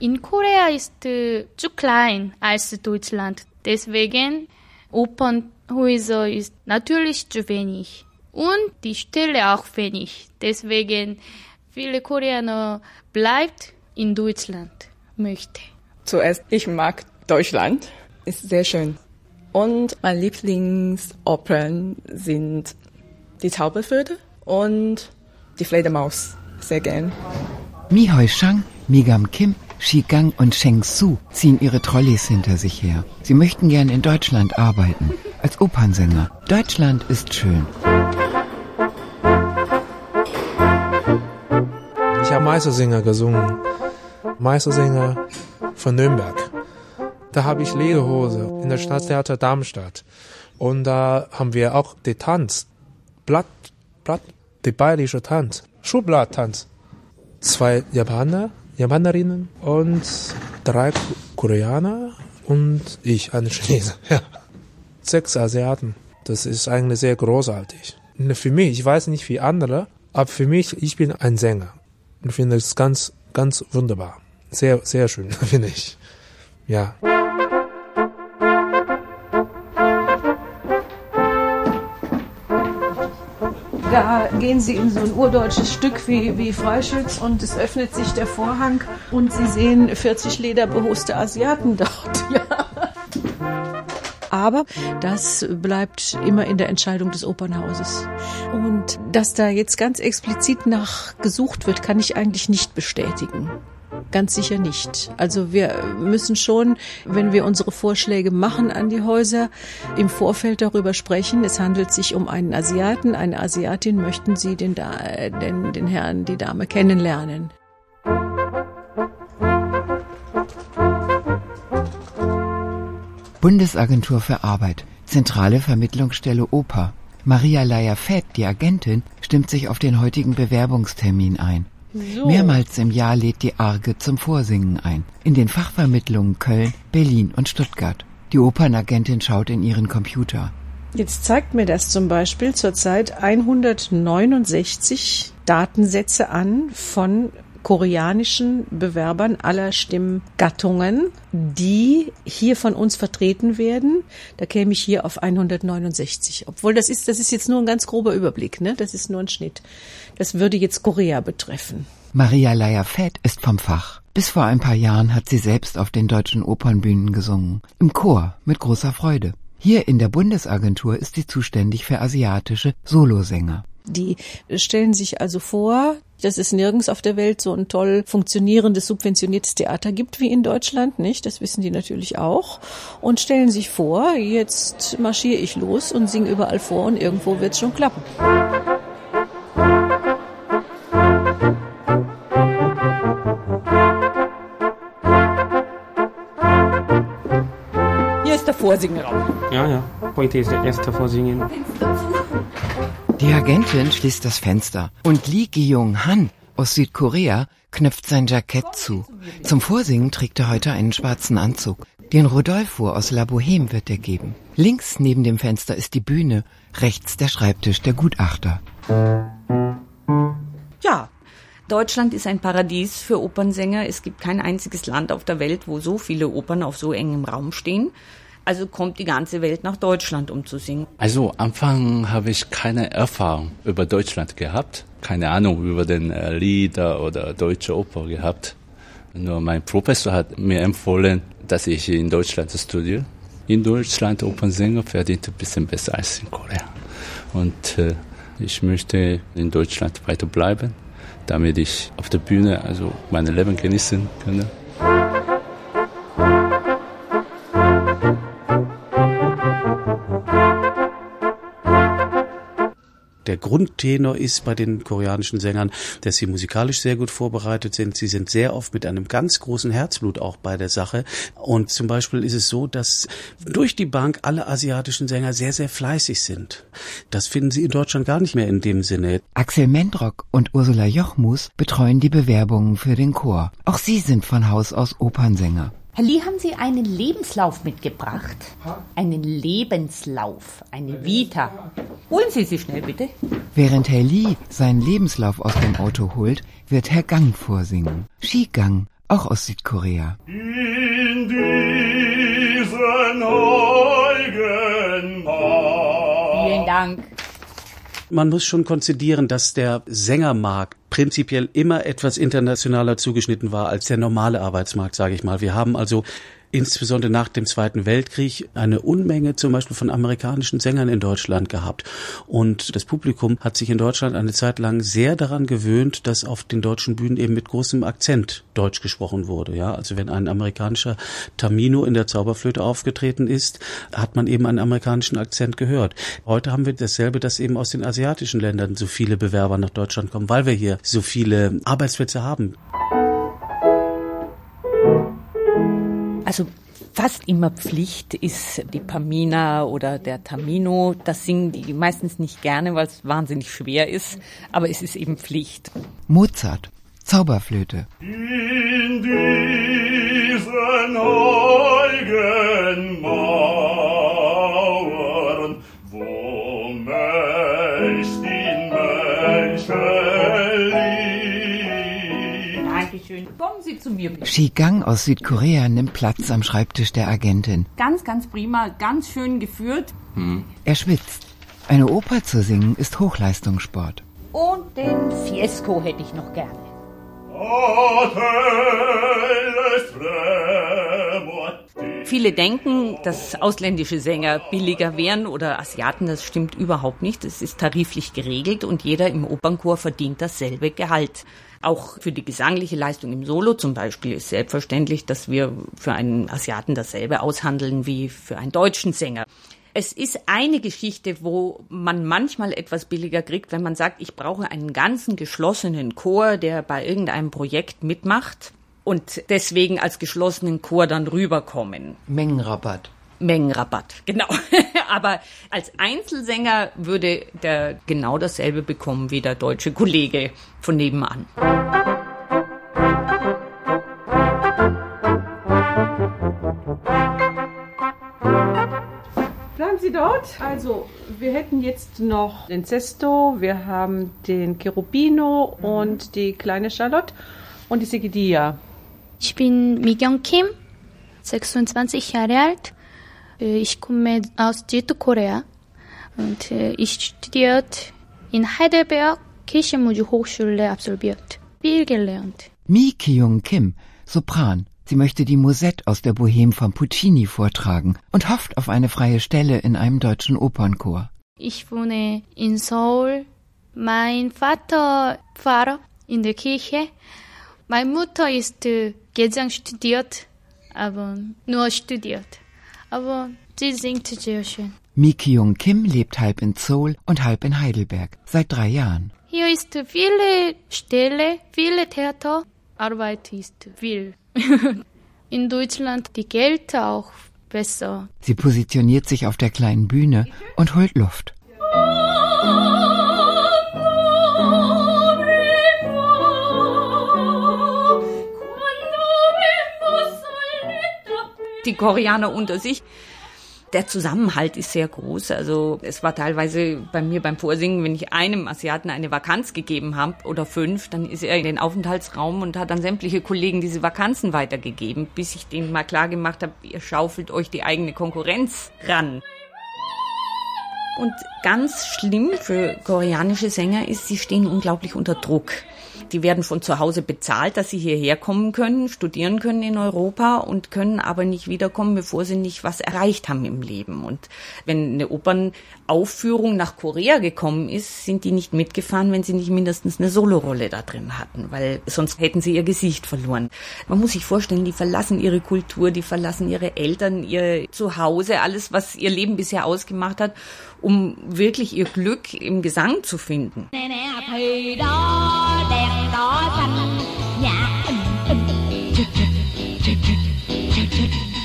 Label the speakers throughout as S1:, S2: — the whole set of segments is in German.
S1: In Korea ist zu klein als Deutschland. Deswegen Opernhäuser ist natürlich zu wenig. Und die Stelle auch wenig. Deswegen viele Koreaner bleibt in Deutschland möchte.
S2: Zuerst, ich mag Deutschland. Ist sehr schön. Und meine Lieblingsopern sind die Zauberflöte und die Fledermaus. Sehr gern.
S3: Mi Hoi Shang, Migam Kim, Shi Gang und Sheng Su ziehen ihre Trolleys hinter sich her. Sie möchten gern in Deutschland arbeiten, als Opernsänger. Deutschland ist schön.
S4: Ich habe Meistersänger gesungen. Meistersänger von Nürnberg. Da habe ich Lederhose in der Stadttheater Darmstadt. Und da haben wir auch den Tanz. Blatt, Blatt, die bayerische Tanz. Schulblatttanz. Zwei Japaner, Japanerinnen und drei Koreaner und ich, eine Chinese. Ja. Sechs Asiaten. Das ist eigentlich sehr großartig. Für mich, ich weiß nicht wie andere, aber für mich, ich bin ein Sänger. Und finde es ganz, ganz wunderbar. Sehr, sehr schön, finde ich. Ja.
S5: Da gehen Sie in so ein urdeutsches Stück wie, wie Freischütz und es öffnet sich der Vorhang und Sie sehen 40 lederbehuste Asiaten dort. Ja. Aber das bleibt immer in der Entscheidung des Opernhauses. Und dass da jetzt ganz explizit nach gesucht wird, kann ich eigentlich nicht bestätigen. Ganz sicher nicht. Also wir müssen schon, wenn wir unsere Vorschläge machen an die Häuser, im Vorfeld darüber sprechen. Es handelt sich um einen Asiaten, eine Asiatin. Möchten Sie den, den, den Herrn, die Dame kennenlernen?
S3: Bundesagentur für Arbeit, zentrale Vermittlungsstelle Oper. Maria Leier-Fett, die Agentin, stimmt sich auf den heutigen Bewerbungstermin ein. So. Mehrmals im Jahr lädt die Arge zum Vorsingen ein. In den Fachvermittlungen Köln, Berlin und Stuttgart. Die Opernagentin schaut in ihren Computer.
S5: Jetzt zeigt mir das zum Beispiel zurzeit 169 Datensätze an von koreanischen Bewerbern aller Stimmgattungen, die hier von uns vertreten werden. Da käme ich hier auf 169. Obwohl das ist, das ist jetzt nur ein ganz grober Überblick, ne? Das ist nur ein Schnitt. Das würde jetzt Korea betreffen.
S3: Maria Leier-Fett ist vom Fach. Bis vor ein paar Jahren hat sie selbst auf den deutschen Opernbühnen gesungen. Im Chor mit großer Freude. Hier in der Bundesagentur ist sie zuständig für asiatische Solosänger.
S5: Die stellen sich also vor, dass es nirgends auf der Welt so ein toll funktionierendes, subventioniertes Theater gibt wie in Deutschland, nicht? Das wissen die natürlich auch. Und stellen sich vor, jetzt marschiere ich los und singe überall vor und irgendwo wird es schon klappen.
S6: Vorsingerraum.
S7: Ja, ja. Heute ist der erste Vorsingen.
S3: Die Agentin schließt das Fenster und Lee Gi-Jung Han aus Südkorea knöpft sein Jackett zu. Zum Vorsingen trägt er heute einen schwarzen Anzug. Den Rodolfo aus La Boheme wird er geben. Links neben dem Fenster ist die Bühne, rechts der Schreibtisch der Gutachter.
S6: Ja, Deutschland ist ein Paradies für Opernsänger. Es gibt kein einziges Land auf der Welt, wo so viele Opern auf so engem Raum stehen. Also kommt die ganze Welt nach Deutschland, um zu singen.
S8: Also Anfang habe ich keine Erfahrung über Deutschland gehabt, keine Ahnung über den äh, Lieder oder deutsche Oper gehabt. Nur mein Professor hat mir empfohlen, dass ich in Deutschland studiere. In Deutschland Opernsänger verdient ein bisschen besser als in Korea. Und äh, ich möchte in Deutschland weiterbleiben, damit ich auf der Bühne also mein Leben genießen kann.
S9: Der Grundtenor ist bei den koreanischen Sängern, dass sie musikalisch sehr gut vorbereitet sind. Sie sind sehr oft mit einem ganz großen Herzblut auch bei der Sache. Und zum Beispiel ist es so, dass durch die Bank alle asiatischen Sänger sehr, sehr fleißig sind. Das finden Sie in Deutschland gar nicht mehr in dem Sinne.
S3: Axel Mendrock und Ursula Jochmus betreuen die Bewerbungen für den Chor. Auch sie sind von Haus aus Opernsänger.
S10: Herr Lee, haben Sie einen Lebenslauf mitgebracht? Einen Lebenslauf, eine Vita. Holen Sie sie schnell, bitte.
S3: Während Herr Lee seinen Lebenslauf aus dem Auto holt, wird Herr Gang vorsingen. Skigang, auch aus Südkorea.
S11: In diesen Augen
S10: Vielen Dank.
S9: Man muss schon konzidieren, dass der Sängermarkt prinzipiell immer etwas internationaler zugeschnitten war als der normale Arbeitsmarkt, sage ich mal. Wir haben also insbesondere nach dem Zweiten Weltkrieg eine Unmenge zum Beispiel von amerikanischen Sängern in Deutschland gehabt. Und das Publikum hat sich in Deutschland eine Zeit lang sehr daran gewöhnt, dass auf den deutschen Bühnen eben mit großem Akzent Deutsch gesprochen wurde. Ja, also wenn ein amerikanischer Tamino in der Zauberflöte aufgetreten ist, hat man eben einen amerikanischen Akzent gehört. Heute haben wir dasselbe, dass eben aus den asiatischen Ländern so viele Bewerber nach Deutschland kommen, weil wir hier so viele Arbeitsplätze haben.
S6: Also fast immer Pflicht ist die Pamina oder der Tamino. Das singen die meistens nicht gerne, weil es wahnsinnig schwer ist, aber es ist eben Pflicht.
S3: Mozart, Zauberflöte.
S11: in diesen Augen
S10: zu mir bitte.
S3: Shigang aus Südkorea nimmt Platz am Schreibtisch der Agentin.
S10: Ganz, ganz prima, ganz schön geführt.
S3: Er schwitzt. Eine Oper zu singen ist Hochleistungssport.
S10: Und den Fiesco hätte ich noch gerne.
S6: Viele denken, dass ausländische Sänger billiger wären oder Asiaten. Das stimmt überhaupt nicht. Es ist tariflich geregelt und jeder im Opernchor verdient dasselbe Gehalt. Auch für die gesangliche Leistung im Solo zum Beispiel ist selbstverständlich, dass wir für einen Asiaten dasselbe aushandeln wie für einen deutschen Sänger. Es ist eine Geschichte, wo man manchmal etwas billiger kriegt, wenn man sagt, ich brauche einen ganzen geschlossenen Chor, der bei irgendeinem Projekt mitmacht und deswegen als geschlossenen Chor dann rüberkommen.
S3: Mengenrabatt.
S6: Mengenrabatt, genau. Aber als Einzelsänger würde der genau dasselbe bekommen wie der deutsche Kollege von nebenan.
S5: Bleiben Sie dort. Also, wir hätten jetzt noch den Cesto, wir haben den Cherubino und die kleine Charlotte und die Sigidia.
S1: Ich bin Migyong Kim, 26 Jahre alt. Äh, Ich komme aus Südkorea und äh, ich studiert in Heidelberg Kirchenmusikhochschule absolviert. Viel gelernt.
S3: Mi Kyung Kim, Sopran. Sie möchte die Musette aus der Bohème von Puccini vortragen und hofft auf eine freie Stelle in einem deutschen Opernchor.
S1: Ich wohne in Seoul. Mein Vater Pfarrer in der Kirche. Meine Mutter ist äh, Gesang studiert, aber nur studiert. Aber sie singt sehr schön.
S3: Mi Kyung Kim lebt halb in Seoul und halb in Heidelberg. Seit drei Jahren.
S1: Hier ist viele Stelle, viele Theater. Arbeit ist viel. In Deutschland die Geld auch besser.
S3: Sie positioniert sich auf der kleinen Bühne und holt Luft.
S6: Die Koreaner unter sich. Der Zusammenhalt ist sehr groß. Also es war teilweise bei mir beim Vorsingen, wenn ich einem Asiaten eine Vakanz gegeben habe oder fünf, dann ist er in den Aufenthaltsraum und hat dann sämtliche Kollegen diese Vakanzen weitergegeben, bis ich denen mal klar gemacht habe, ihr schaufelt euch die eigene Konkurrenz ran. Und ganz schlimm für koreanische Sänger ist, sie stehen unglaublich unter Druck. Die werden von zu Hause bezahlt, dass sie hierher kommen können, studieren können in Europa und können aber nicht wiederkommen, bevor sie nicht was erreicht haben im Leben. Und wenn eine Opernaufführung nach Korea gekommen ist, sind die nicht mitgefahren, wenn sie nicht mindestens eine Solorolle da drin hatten, weil sonst hätten sie ihr Gesicht verloren. Man muss sich vorstellen, die verlassen ihre Kultur, die verlassen ihre Eltern, ihr Zuhause, alles, was ihr Leben bisher ausgemacht hat, um wirklich ihr Glück im Gesang zu finden.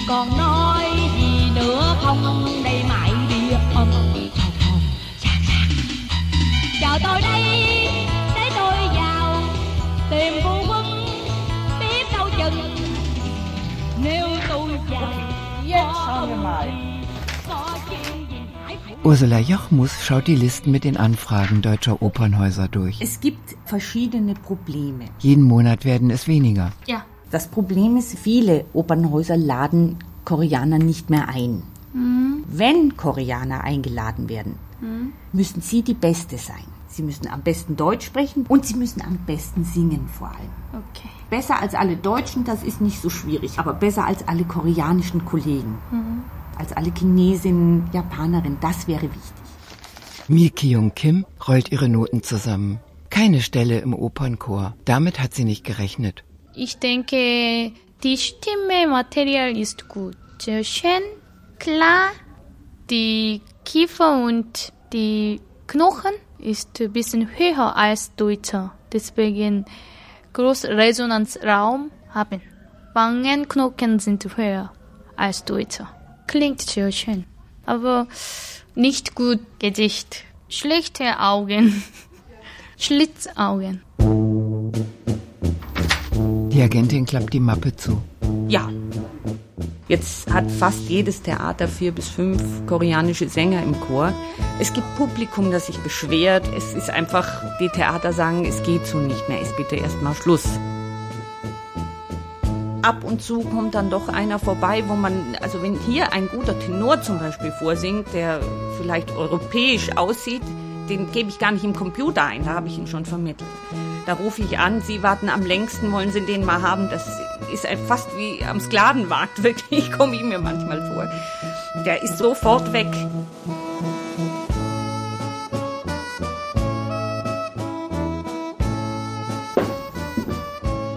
S12: còn nói gì nữa không đây
S3: Ursula Jochmus schaut die Listen mit den Anfragen deutscher Opernhäuser durch.
S6: Es gibt verschiedene Probleme.
S3: Jeden Monat werden es weniger.
S1: Ja,
S10: Das Problem ist, viele Opernhäuser laden Koreaner nicht mehr ein.
S1: Mhm.
S10: Wenn Koreaner eingeladen werden,
S1: Mhm.
S10: müssen sie die Beste sein. Sie müssen am besten Deutsch sprechen und sie müssen am besten singen vor allem.
S1: Okay.
S10: Besser als alle Deutschen, das ist nicht so schwierig, aber besser als alle koreanischen Kollegen,
S1: Mhm.
S10: Als alle Chinesinnen, Japanerinnen, das wäre wichtig.
S3: Mi Kyung Kim rollt ihre Noten zusammen. Keine Stelle im Opernchor. Damit hat sie nicht gerechnet.
S1: Ich denke, die Stimmematerial ist gut. Sehr schön, klar. Die Kiefer und die Knochen ist ein bisschen höher als Deutscher. Deswegen groß Resonanzraum haben. Wangenknochen sind höher als Deutscher. Klingt sehr schön. Aber nicht gut Gesicht. Schlechte Augen. Schlitzaugen.
S3: Die Agentin klappt die Mappe zu.
S6: Ja. Jetzt hat fast jedes Theater vier bis fünf koreanische Sänger im Chor. Es gibt Publikum, das sich beschwert. Es ist einfach, die Theater sagen, es geht so nicht mehr, ist bitte erstmal Schluss. Ab und zu kommt dann doch einer vorbei, wo man, also wenn hier ein guter Tenor zum Beispiel vorsingt, der vielleicht europäisch aussieht, den gebe ich gar nicht im Computer ein, da habe ich ihn schon vermittelt. Da rufe ich an, Sie warten am längsten, wollen Sie den mal haben? Das ist fast wie am Sklavenmarkt, wirklich, komme ich mir manchmal vor. Der ist sofort weg.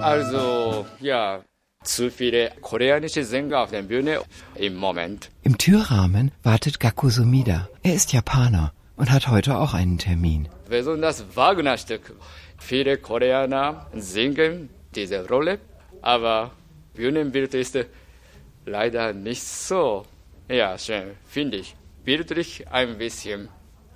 S13: Also, ja, zu viele koreanische Sänger auf der Bühne im Moment.
S3: Im Türrahmen wartet Gaku Sumida. Er ist Japaner und hat heute auch einen Termin.
S13: Besonders Wagner-Stück. Viele Koreaner singen diese Rolle, aber Bühnenbild ist leider nicht so ja, schön, finde ich. Bildlich ein bisschen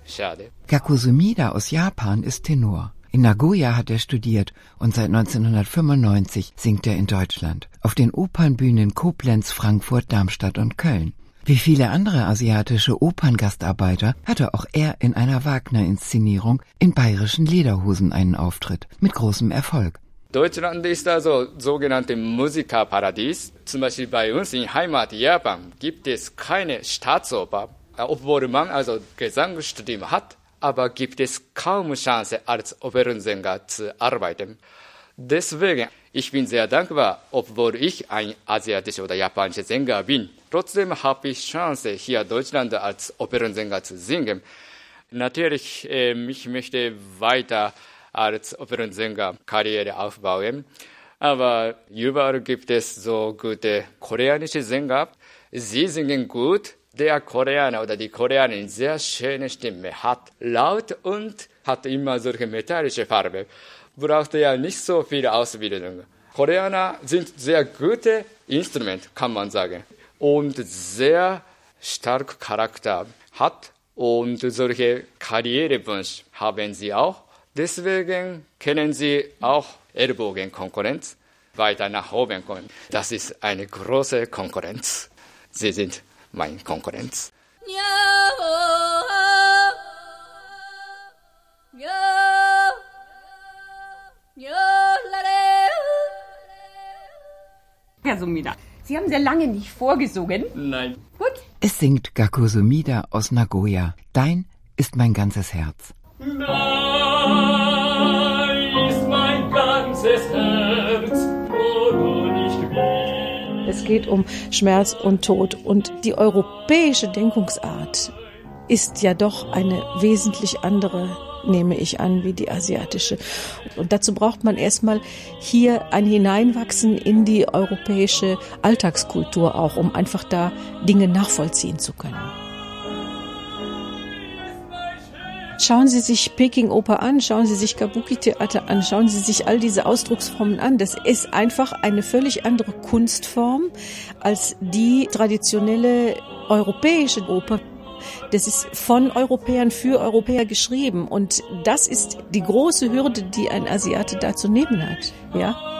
S13: schade.
S3: Gaku Sumida aus Japan ist Tenor. In Nagoya hat er studiert und seit 1995 singt er in Deutschland. Auf den Opernbühnen Koblenz, Frankfurt, Darmstadt und Köln. Wie viele andere asiatische Operngastarbeiter hatte auch er in einer Wagner-Inszenierung in bayerischen Lederhosen einen Auftritt. Mit großem Erfolg.
S13: Deutschland ist also sogenannte Musikerparadies. Zum Beispiel bei uns in Heimat Japan gibt es keine Staatsoper, obwohl man also Gesangsstudium hat, aber gibt es kaum Chance als Opernsänger zu arbeiten. Deswegen, ich bin sehr dankbar, obwohl ich ein asiatischer oder japanischer Sänger bin. Trotzdem habe ich Chance, hier Deutschland als Opernsänger zu singen. Natürlich, äh, ich möchte weiter als Opernsänger Karriere aufbauen. Aber überall gibt es so gute koreanische Sänger. Sie singen gut. Der Koreaner oder die Koreanerin sehr schöne Stimme hat, laut und hat immer solche metallische Farbe. Braucht ja nicht so viel Ausbildung. Koreaner sind sehr gute Instrument, kann man sagen. Und sehr stark Charakter hat und solche Karrierewunsch haben sie auch. Deswegen kennen sie auch Ellbogenkonkurrenz weiter nach oben kommen. Das ist eine große Konkurrenz. Sie sind mein Konkurrenz.
S6: Herr Sumida, Sie haben sehr lange nicht vorgesungen.
S13: Nein.
S6: Gut.
S3: Es singt Gaku Sumida aus Nagoya. Dein ist mein ganzes Herz.
S11: ist
S5: geht um Schmerz und Tod. Und die europäische Denkungsart ist ja doch eine wesentlich andere, nehme ich an, wie die asiatische. Und dazu braucht man erstmal hier ein Hineinwachsen in die europäische Alltagskultur auch, um einfach da Dinge nachvollziehen zu können. Schauen Sie sich Peking-Oper an, schauen Sie sich Kabuki-Theater an, schauen Sie sich all diese Ausdrucksformen an. Das ist einfach eine völlig andere Kunstform als die traditionelle europäische Oper. Das ist von Europäern für Europäer geschrieben und das ist die große Hürde, die ein Asiate da zu nehmen hat. Ja?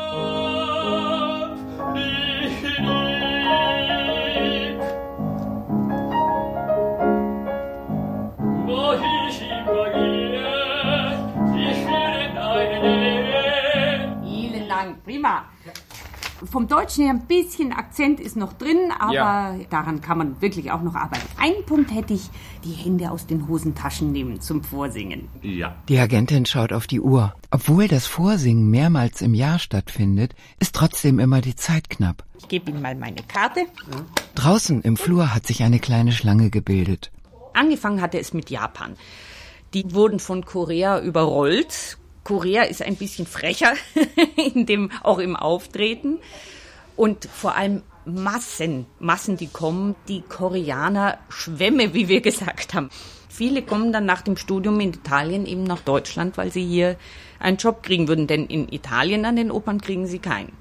S6: Prima.
S10: vom Deutschen her ein bisschen Akzent ist noch drin, aber
S13: Ja.
S10: daran kann man wirklich auch noch arbeiten. Einen Punkt hätte ich, die Hände aus den Hosentaschen nehmen zum Vorsingen.
S8: Ja.
S3: Die Agentin schaut auf die Uhr. Obwohl das Vorsingen mehrmals im Jahr stattfindet, ist trotzdem immer die Zeit knapp.
S10: Ich gebe Ihnen mal meine Karte.
S3: Draußen im Flur hat sich eine kleine Schlange gebildet.
S6: Angefangen hatte es mit Japan. Die wurden von Korea überrollt. Korea ist ein bisschen frecher in dem, auch im Auftreten. Und vor allem Massen, Massen, die kommen, die Koreaner Schwämme, wie wir gesagt haben. Viele kommen dann nach dem Studium in Italien eben nach Deutschland, weil sie hier einen Job kriegen würden. Denn in Italien an den Opern kriegen sie keinen.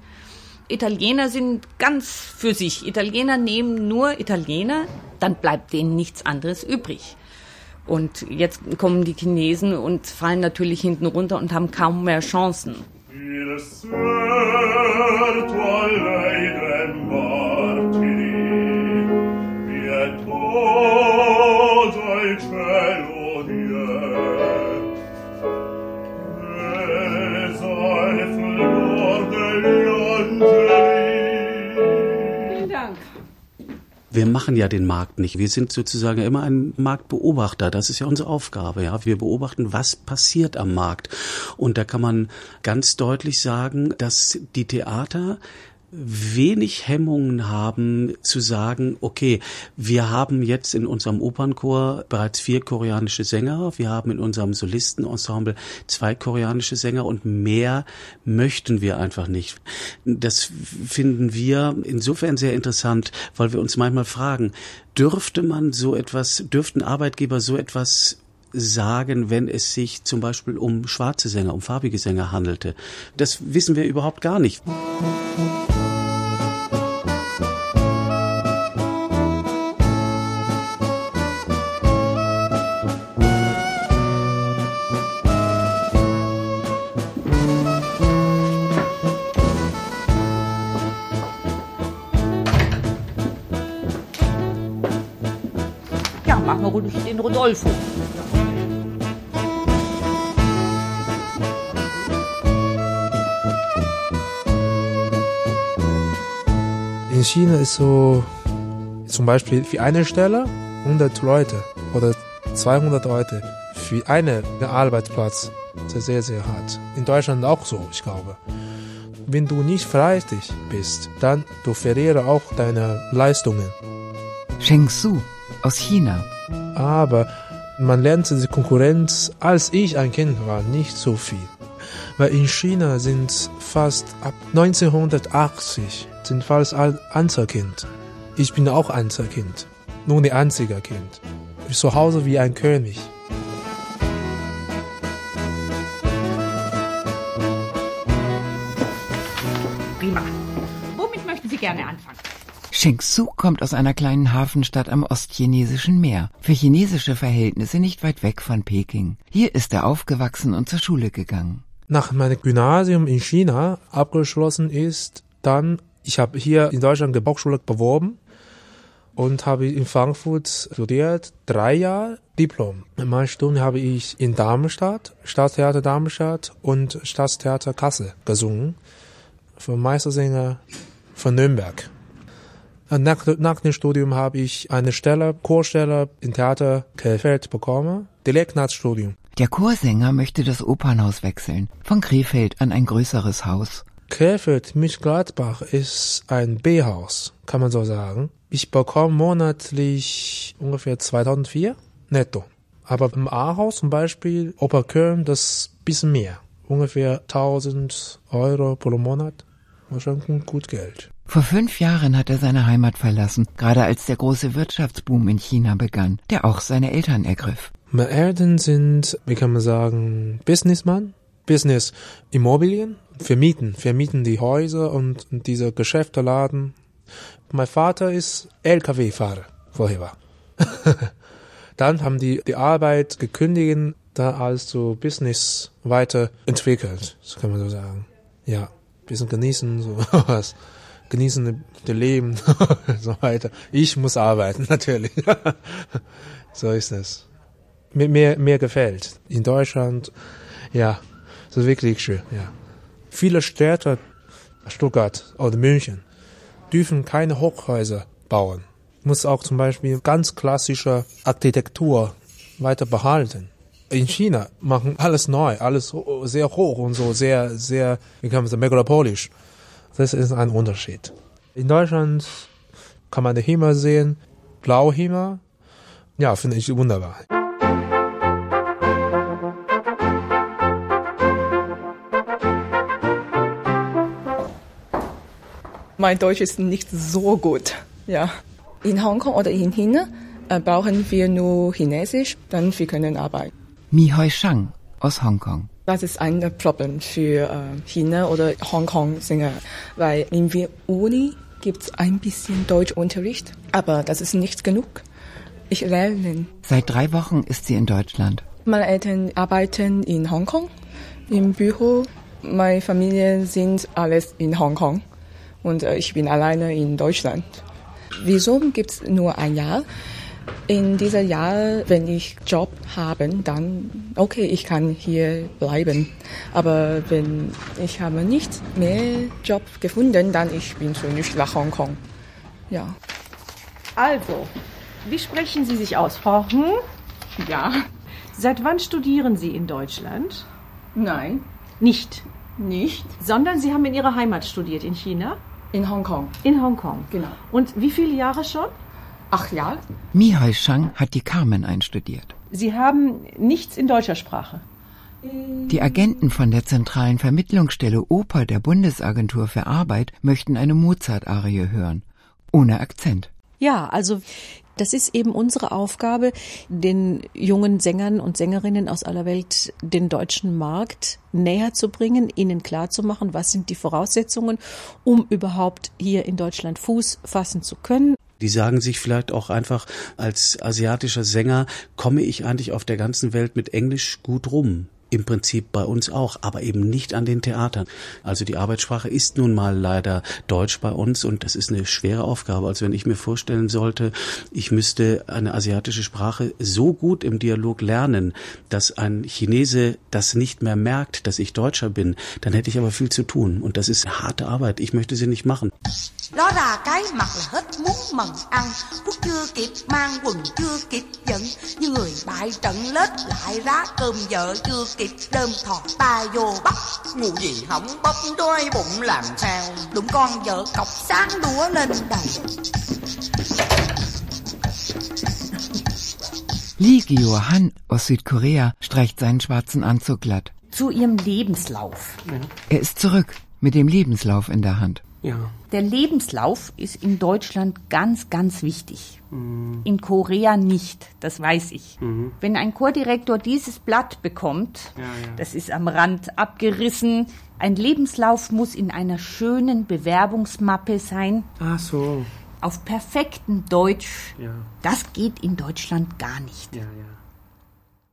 S6: Italiener sind ganz für sich. Italiener nehmen nur Italiener, dann bleibt denen nichts anderes übrig. Und jetzt kommen die Chinesen und fallen natürlich hinten runter und haben kaum mehr Chancen.
S11: Il certo a
S9: machen ja den Markt nicht. Wir sind sozusagen immer ein Marktbeobachter. Das ist ja unsere Aufgabe. Ja, wir beobachten, was passiert am Markt. Und da kann man ganz deutlich sagen, dass die Theater wenig Hemmungen haben zu sagen, okay, wir haben jetzt in unserem Opernchor bereits vier koreanische Sänger, wir haben in unserem Solistenensemble zwei koreanische Sänger und mehr möchten wir einfach nicht. Das finden wir insofern sehr interessant, weil wir uns manchmal fragen, dürfte man so etwas, dürften Arbeitgeber so etwas sagen, wenn es sich zum Beispiel um schwarze Sänger, um farbige Sänger handelte. Das wissen wir überhaupt gar nicht.
S10: Ja, den Rodolfo.
S4: In China ist so, zum Beispiel für eine Stelle 100 Leute oder 200 Leute für einen Arbeitsplatz. Das ist sehr, sehr hart. In Deutschland auch so, ich glaube. Wenn du nicht fleißig bist, dann du verlierst auch deine Leistungen.
S3: Sheng Su aus China.
S4: Aber man lernt die Konkurrenz, als ich ein Kind war, nicht so viel. Weil in China sind fast ab 1980 sind fast all Einzelkind. Ich bin auch Einzelkind. Nur die einzige Kind. Zu Hause wie ein König.
S3: Sheng Su kommt aus einer kleinen Hafenstadt am ostchinesischen Meer, für chinesische Verhältnisse nicht weit weg von Peking. Hier ist er aufgewachsen und zur Schule gegangen.
S4: Nach meinem Gymnasium in China abgeschlossen ist, dann, ich habe hier in Deutschland die Hochschule beworben und habe in Frankfurt studiert, drei Jahre Diplom. Meine Stunde habe ich in Darmstadt, Staatstheater Darmstadt und Staatstheater Kassel gesungen, für Meistersänger von Nürnberg. Nach, nach dem Studium habe ich eine Stelle, Chorstelle im Theater Krefeld bekommen, direkt nach Studium.
S3: Der Chorsänger möchte das Opernhaus wechseln, von Krefeld an ein größeres Haus.
S4: Krefeld Gladbach ist ein B-Haus, kann man so sagen. Ich bekomme monatlich ungefähr 2004 netto. Aber im A-Haus zum Beispiel, Oper Köln, das bisschen mehr. Ungefähr 1000 Euro pro Monat. Schon gut Geld.
S3: Vor fünf Jahren hat er seine Heimat verlassen, gerade als der große Wirtschaftsboom in China begann, der auch seine Eltern ergriff.
S4: Meine Eltern sind, wie kann man sagen, Businessman, Business Immobilien, vermieten, vermieten die Häuser und, diese Geschäfte laden. Mein Vater ist LKW-Fahrer, vorher war. Dann haben die die Arbeit gekündigt, da als so Business weiterentwickelt, so kann man so sagen. Ja, bisschen genießen, so was. Genießen das Leben, so weiter. Ich muss arbeiten, natürlich. so ist es. Mir, mir, mir gefällt. In Deutschland, ja, das ist wirklich schön, ja. Viele Städte, Stuttgart oder München dürfen keine Hochhäuser bauen. Muss auch zum Beispiel ganz klassische Architektur weiter behalten. In China machen alles neu, alles sehr hoch und so sehr, sehr, wie kann man sagen, megalopolisch. Das ist ein Unterschied. In Deutschland kann man den Himmel sehen, blau Himmel. Ja, finde ich wunderbar.
S2: Mein Deutsch ist nicht so gut. Ja. In Hongkong oder in China äh, brauchen wir nur Chinesisch, dann wir können arbeiten.
S3: Mi Hoi Shang aus Hongkong.
S2: Das ist ein Problem für äh, China oder Hongkong-Sänger, weil in der Uni gibt es ein bisschen Deutschunterricht, aber das ist nicht genug. Ich lerne.
S3: Seit drei Wochen ist sie in Deutschland.
S2: Meine Eltern arbeiten in Hongkong im Büro. Meine Familie sind alles in Hongkong und äh, ich bin alleine in Deutschland. Wieso gibt es nur ein Jahr? In diesem Jahr, wenn ich Job habe, dann okay, ich kann hier bleiben. Aber wenn ich habe nicht mehr Job gefunden, dann ich bin zurück nach Hongkong. Ja.
S5: Also, wie sprechen Sie sich aus, Frau Hm?
S2: Ja.
S5: Seit wann studieren Sie in Deutschland?
S2: Nein.
S5: Nicht.
S2: Nicht.
S5: Sondern Sie haben in Ihrer Heimat studiert, in China?
S2: In Hongkong.
S5: In Hongkong.
S2: Genau.
S5: Und wie viele Jahre schon?
S2: Acht Jahre.
S3: Mi Hoi Shang hat die Carmen einstudiert.
S5: Sie haben nichts in deutscher Sprache.
S3: Die Agenten von der zentralen Vermittlungsstelle Oper der Bundesagentur für Arbeit möchten eine Mozart-Arie hören. Ohne Akzent.
S14: Ja, also das ist eben unsere Aufgabe, den jungen Sängern und Sängerinnen aus aller Welt den deutschen Markt näher zu bringen, ihnen klarzumachen, was sind die Voraussetzungen, um überhaupt hier in Deutschland Fuß fassen zu können.
S9: Die sagen sich vielleicht auch einfach, als asiatischer Sänger komme ich eigentlich auf der ganzen Welt mit Englisch gut rum. Im Prinzip bei uns auch, aber eben nicht an den Theatern. Also die Arbeitssprache ist nun mal leider Deutsch bei uns und das ist eine schwere Aufgabe. Also wenn ich mir vorstellen sollte, ich müsste eine asiatische Sprache so gut im Dialog lernen, dass ein Chinese das nicht mehr merkt, dass ich Deutscher bin, dann hätte ich aber viel zu tun. Und das ist harte Arbeit. Ich möchte sie nicht machen.
S15: Đó là cái mặt là hết muốn mần ăn đơm thọt ta vô bắt Ngủ gì hỏng bốc đôi bụng làm sao Đụng con vợ cọc sáng đũa lên đầy
S3: Lee Gyo-han aus Südkorea streicht seinen schwarzen Anzug glatt.
S10: Zu ihrem Lebenslauf.
S3: Er ist zurück mit dem Lebenslauf in der Hand.
S7: Ja.
S10: Der Lebenslauf ist in Deutschland ganz, ganz wichtig. In Korea nicht, das weiß ich. Wenn ein Chordirektor dieses Blatt bekommt,
S7: Ja, ja.
S10: das ist am Rand abgerissen, ein Lebenslauf muss in einer schönen Bewerbungsmappe sein,
S7: Ach so.
S10: auf perfektem Deutsch.
S7: Ja.
S10: Das geht in Deutschland gar nicht.
S7: Ja, ja.